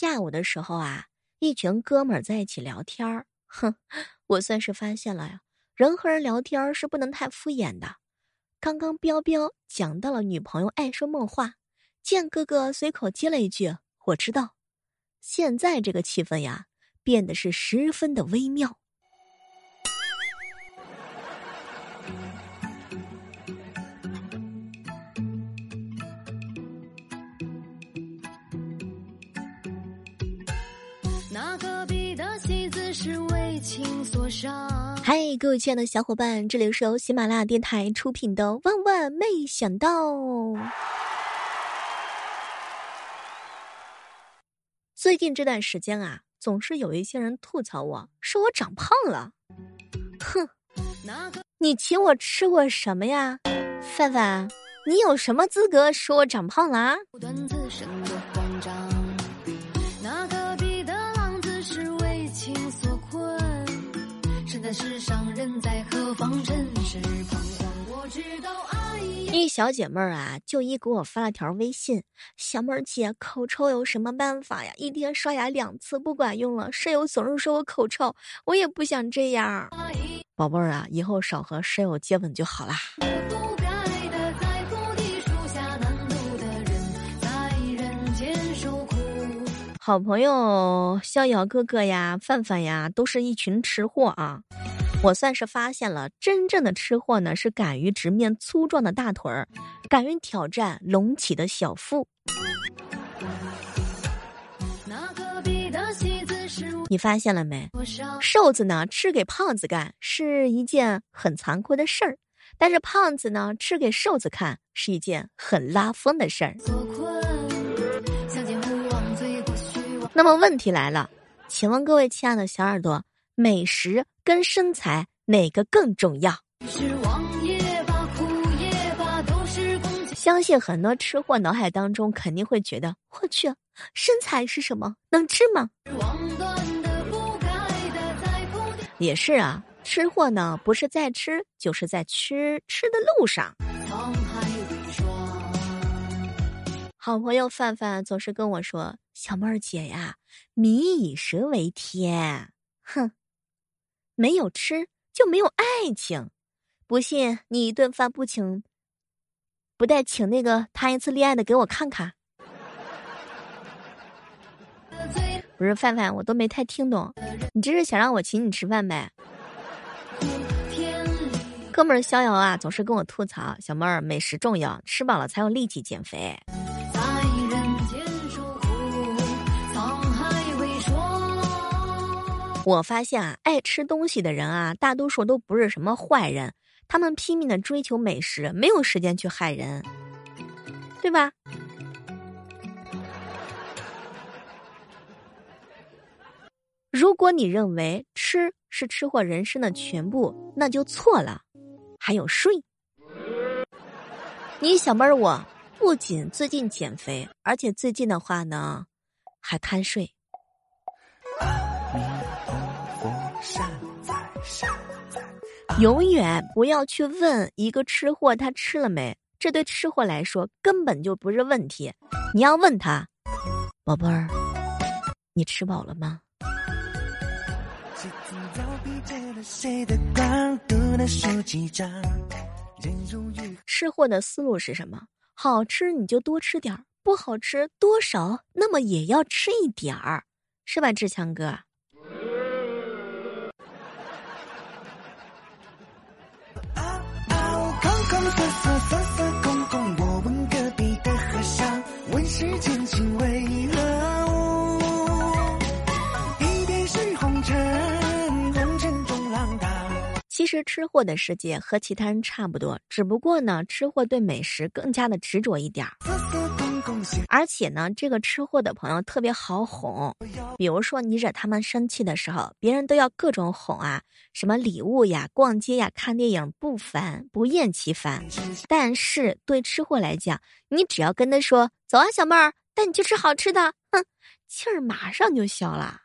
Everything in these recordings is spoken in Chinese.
下午的时候啊，一群哥们儿在一起聊天儿。哼，我算是发现了呀，人和人聊天是不能太敷衍的。刚刚彪彪讲到了女朋友爱说梦话，剑哥哥随口接了一句：“我知道。”现在这个气氛呀，变得是十分的微妙。嗨，各位亲爱的小伙伴，这里是由喜马拉雅电台出品的《万万没想到》。最近这段时间啊，总是有一些人吐槽我说我长胖了。哼，你请我吃过什么呀，范范？你有什么资格说我长胖了啊？一小姐妹儿啊，就一给我发了条微信：“小妹儿姐，口臭有什么办法呀？一天刷牙两次不管用了，舍友总是说我口臭，我也不想这样。宝贝儿啊，以后少和舍友接吻就好啦。”好朋友逍遥哥哥呀，范范呀，都是一群吃货啊！我算是发现了，真正的吃货呢，是敢于直面粗壮的大腿儿，敢于挑战隆起的小腹。你发现了没？瘦子呢，吃给胖子干是一件很残酷的事儿，但是胖子呢，吃给瘦子看是一件很拉风的事儿。那么问题来了，请问各位亲爱的小耳朵，美食跟身材哪个更重要？相信很多吃货脑海当中肯定会觉得，我去，身材是什么？能吃吗？也是啊，吃货呢不是在吃，就是在吃吃的路上。好朋友范范总是跟我说：“小妹儿姐呀，民以食为天，哼，没有吃就没有爱情。不信你一顿饭不请，不带请那个谈一次恋爱的给我看看。”不是范范，我都没太听懂，你这是想让我请你吃饭呗？哥们儿逍遥啊，总是跟我吐槽：“小妹儿，美食重要，吃饱了才有力气减肥。”我发现啊，爱吃东西的人啊，大多数都不是什么坏人，他们拼命的追求美食，没有时间去害人，对吧？如果你认为吃是吃货人生的全部，那就错了。还有睡，你小妹儿，我不仅最近减肥，而且最近的话呢，还贪睡。永远不要去问一个吃货他吃了没，这对吃货来说根本就不是问题。你要问他，宝贝儿，你吃饱了吗？吃货的思路是什么？好吃你就多吃点儿，不好吃多少那么也要吃一点儿，是吧，志强哥？公公我问隔壁的和尚，问世间情为何物？一点是红尘，红尘中浪荡。其实吃货的世界和其他人差不多，只不过呢，吃货对美食更加的执着一点儿。而且呢，这个吃货的朋友特别好哄，比如说你惹他们生气的时候，别人都要各种哄啊，什么礼物呀、逛街呀、看电影，不烦不厌其烦。但是对吃货来讲，你只要跟他说“走啊，小妹儿，带你去吃好吃的”，哼，气儿马上就消了。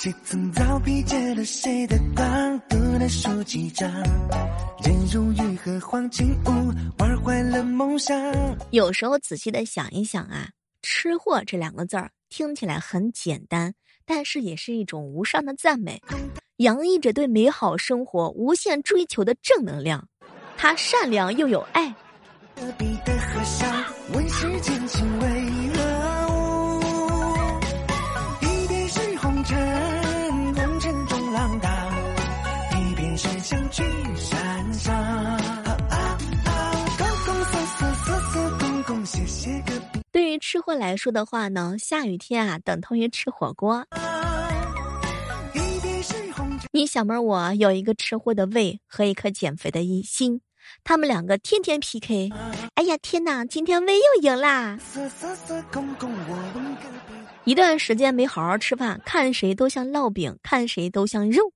谁曾早披借了谁的光，读了书几章，人如玉和黄金屋，玩坏了梦想。有时候仔细的想一想啊，吃货这两个字儿听起来很简单，但是也是一种无上的赞美，洋溢着对美好生活无限追求的正能量。他善良又有爱。隔壁的和尚问世间情吃货来说的话呢，下雨天啊等同于吃火锅。你小妹儿我有一个吃货的胃和一颗减肥的一心，他们两个天天 PK。哎呀天哪，今天胃又赢啦！一段时间没好好吃饭，看谁都像烙饼，看谁都像肉。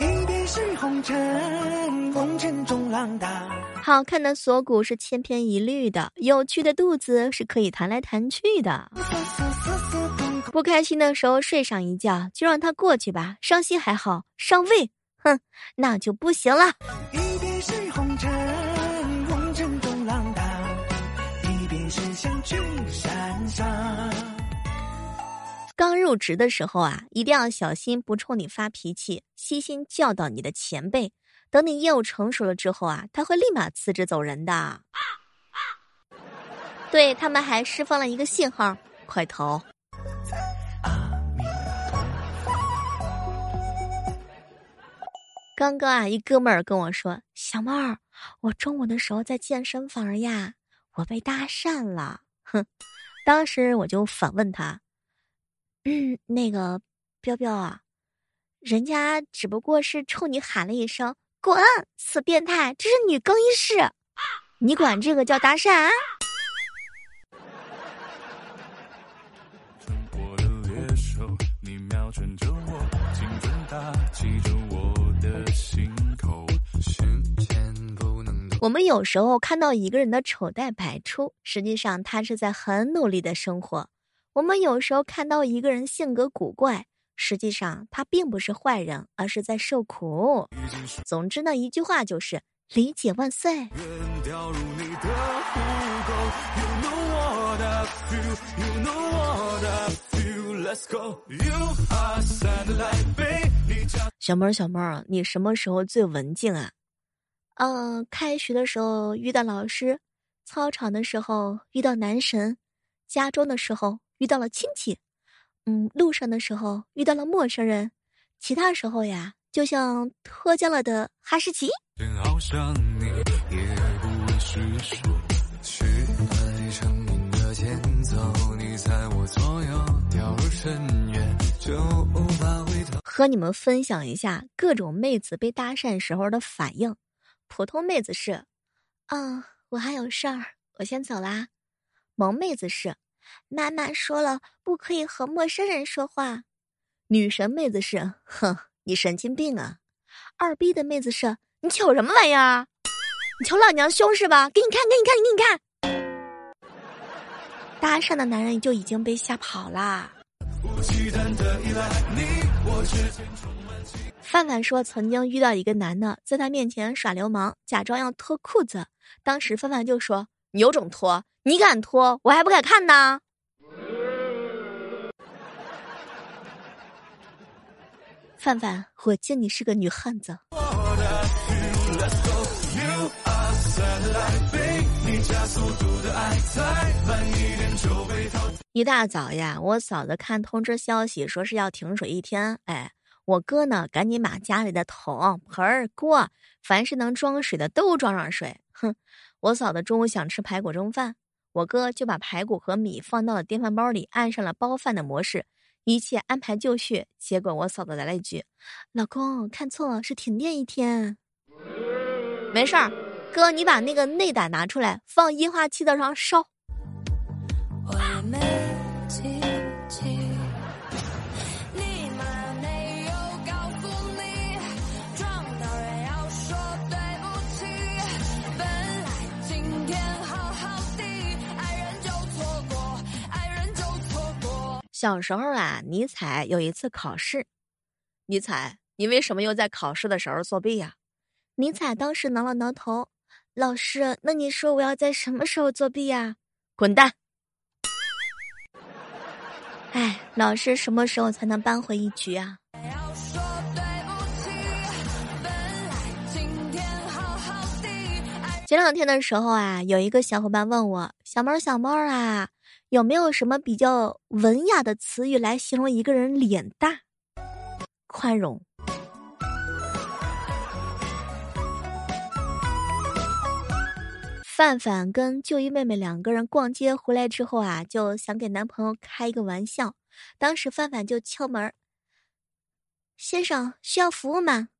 一是红尘，红尘中浪荡。好看的锁骨是千篇一律的，有趣的肚子是可以弹来弹去的。不开心的时候睡上一觉，就让它过去吧。伤心还好，伤胃，哼，那就不行了。一边是红尘，红尘中浪荡；一边是山上。刚入职的时候啊，一定要小心不冲你发脾气，悉心教导你的前辈。等你业务成熟了之后啊，他会立马辞职走人的。啊啊对他们还释放了一个信号：快逃！刚刚啊，一哥们儿跟我说：“小妹儿，我中午的时候在健身房呀，我被搭讪了。”哼，当时我就反问他：“嗯，那个彪彪啊，人家只不过是冲你喊了一声‘滚’，死变态，这是女更衣室，你管这个叫搭讪啊？”我们有时候看到一个人的丑态百出，实际上他是在很努力的生活；我们有时候看到一个人性格古怪，实际上他并不是坏人，而是在受苦。总之呢，一句话就是理解万岁。小妹儿，小妹儿，你什么时候最文静啊？嗯、开学的时候遇到老师，操场的时候遇到男神，家中的时候遇到了亲戚，嗯，路上的时候遇到了陌生人，其他时候呀，就像脱缰了的哈士奇。和你们分享一下各种妹子被搭讪时候的反应。普通妹子是，啊，我还有事儿，我先走啦。萌妹子是，妈妈说了不可以和陌生人说话。女神妹子是，哼，你神经病啊。二逼的妹子是，你瞅什么玩意儿？你瞅老娘凶是吧？给你看，给你看，给你看。搭讪的男人就已经被吓跑啦。范范说，曾经遇到一个男的在他面前耍流氓，假装要脱裤子。当时范范就说：“有种脱，你敢脱，我还不敢看呢。”范范，我见你是个女汉子。一大早呀，我嫂子看通知消息说是要停水一天，哎，我哥呢赶紧把家里的桶、盆、锅，凡是能装水的都装上水。哼，我嫂子中午想吃排骨蒸饭，我哥就把排骨和米放到了电饭煲里，按上了煲饭的模式，一切安排就绪。结果我嫂子来了一句：“老公，看错了，是停电一天。”没事儿，哥，你把那个内胆拿出来，放液化气灶上烧。我也没小时候啊，尼采有一次考试。尼采，你为什么又在考试的时候作弊呀？尼采当时挠了挠头，老师，那你说我要在什么时候作弊呀？滚蛋！哎，老师什么时候才能扳回一局啊？前两天的时候啊，有一个小伙伴问我：“小猫小猫啊，有没有什么比较文雅的词语来形容一个人脸大、宽容？”范范跟就一妹妹两个人逛街回来之后啊，就想给男朋友开一个玩笑。当时范范就敲门：“先生需要服务吗？”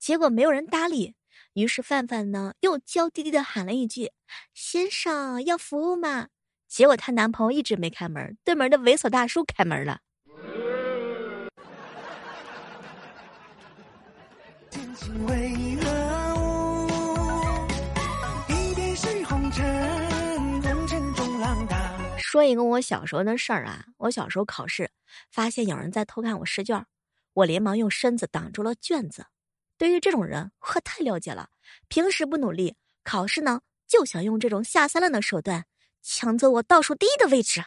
结果没有人搭理。于是范范呢又娇滴滴的喊了一句：“先生要服务吗？”结果她男朋友一直没开门，对门的猥琐大叔开门了。说一个我小时候的事儿啊，我小时候考试发现有人在偷看我试卷，我连忙用身子挡住了卷子。对于这种人，我太了解了。平时不努力，考试呢就想用这种下三滥的手段抢走我倒数第一的位置。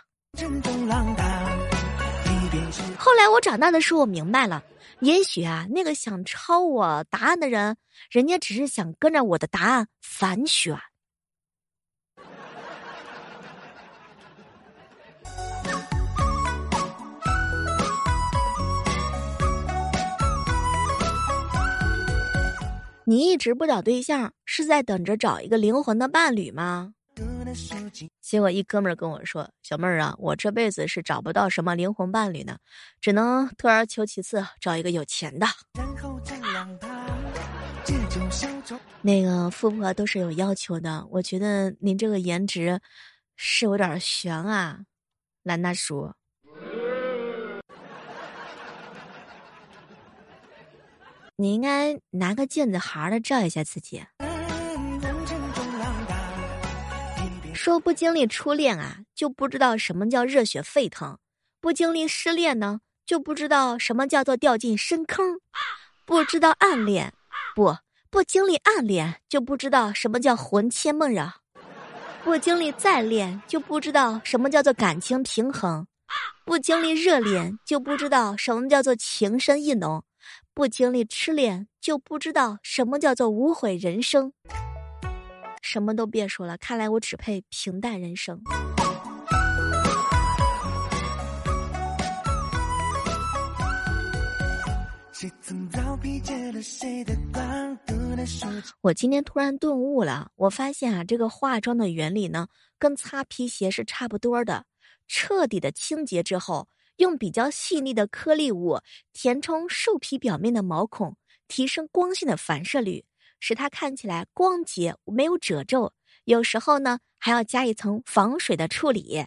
后来我长大的时候，我明白了，也许啊，那个想抄我答案的人，人家只是想跟着我的答案反选。你一直不找对象，是在等着找一个灵魂的伴侣吗？结果一哥们儿跟我说：“小妹儿啊，我这辈子是找不到什么灵魂伴侣呢，只能退而求其次，找一个有钱的。那个富婆都是有要求的，我觉得您这个颜值是有点悬啊，兰大叔。”你应该拿个镜子好好的照一下自己。说不经历初恋啊，就不知道什么叫热血沸腾；不经历失恋呢，就不知道什么叫做掉进深坑；不知道暗恋，不不经历暗恋，就不知道什么叫魂牵梦绕；不经历再恋，就不知道什么叫做感情平衡；不经历热恋，就不知道什么叫做情深意浓；不经历痴恋，就不知道什么叫做无悔人生。什么都别说了，看来我只配平淡人生。我今天突然顿悟了，我发现啊，这个化妆的原理呢，跟擦皮鞋是差不多的。彻底的清洁之后，用比较细腻的颗粒物填充兽皮表面的毛孔，提升光线的反射率，使它看起来光洁，没有褶皱。有时候呢，还要加一层防水的处理。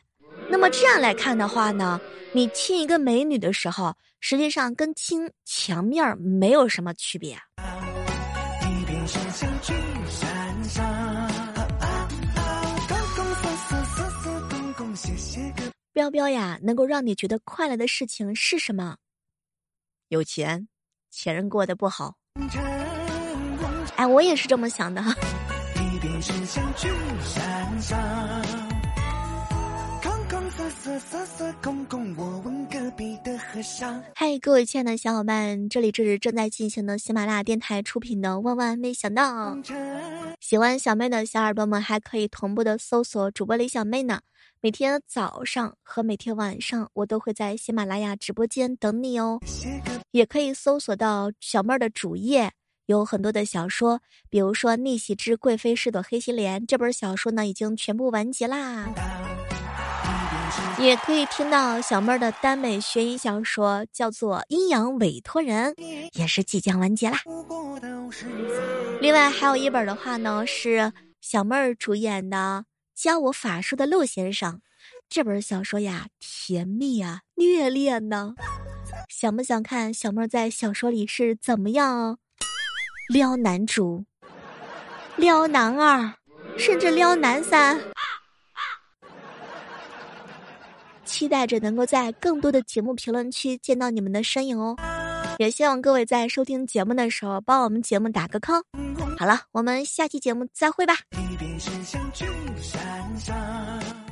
那么这样来看的话呢，你亲一个美女的时候，实际上跟亲墙面没有什么区别。一边是相聚山上。公公瑟瑟瑟瑟公公谢谢个彪彪呀，能够让你觉得快乐的事情是什么？有钱，前任过得不好。哎，我也是这么想的。嗨，各位亲爱的小伙伴，这里这是正在进行的喜马拉雅电台出品的《万万没想到》。喜欢小妹的小耳朵们还可以同步的搜索主播李小妹呢。每天早上和每天晚上，我都会在喜马拉雅直播间等你哦。也可以搜索到小妹儿的主页，有很多的小说，比如说《逆袭之贵妃是朵黑心莲》这本小说呢，已经全部完结啦。也可以听到小妹儿的耽美悬疑小说，叫做《阴阳委托人》，也是即将完结啦。另外还有一本的话呢，是小妹儿主演的《教我法术的陆先生》这本小说呀，甜蜜啊，虐恋呢。想不想看小妹儿在小说里是怎么样撩男主、撩男二，甚至撩男三？期待着能够在更多的节目评论区见到你们的身影哦。也希望各位在收听节目的时候帮我们节目打个 call。好了，我们下期节目再会吧。一边是想去山上。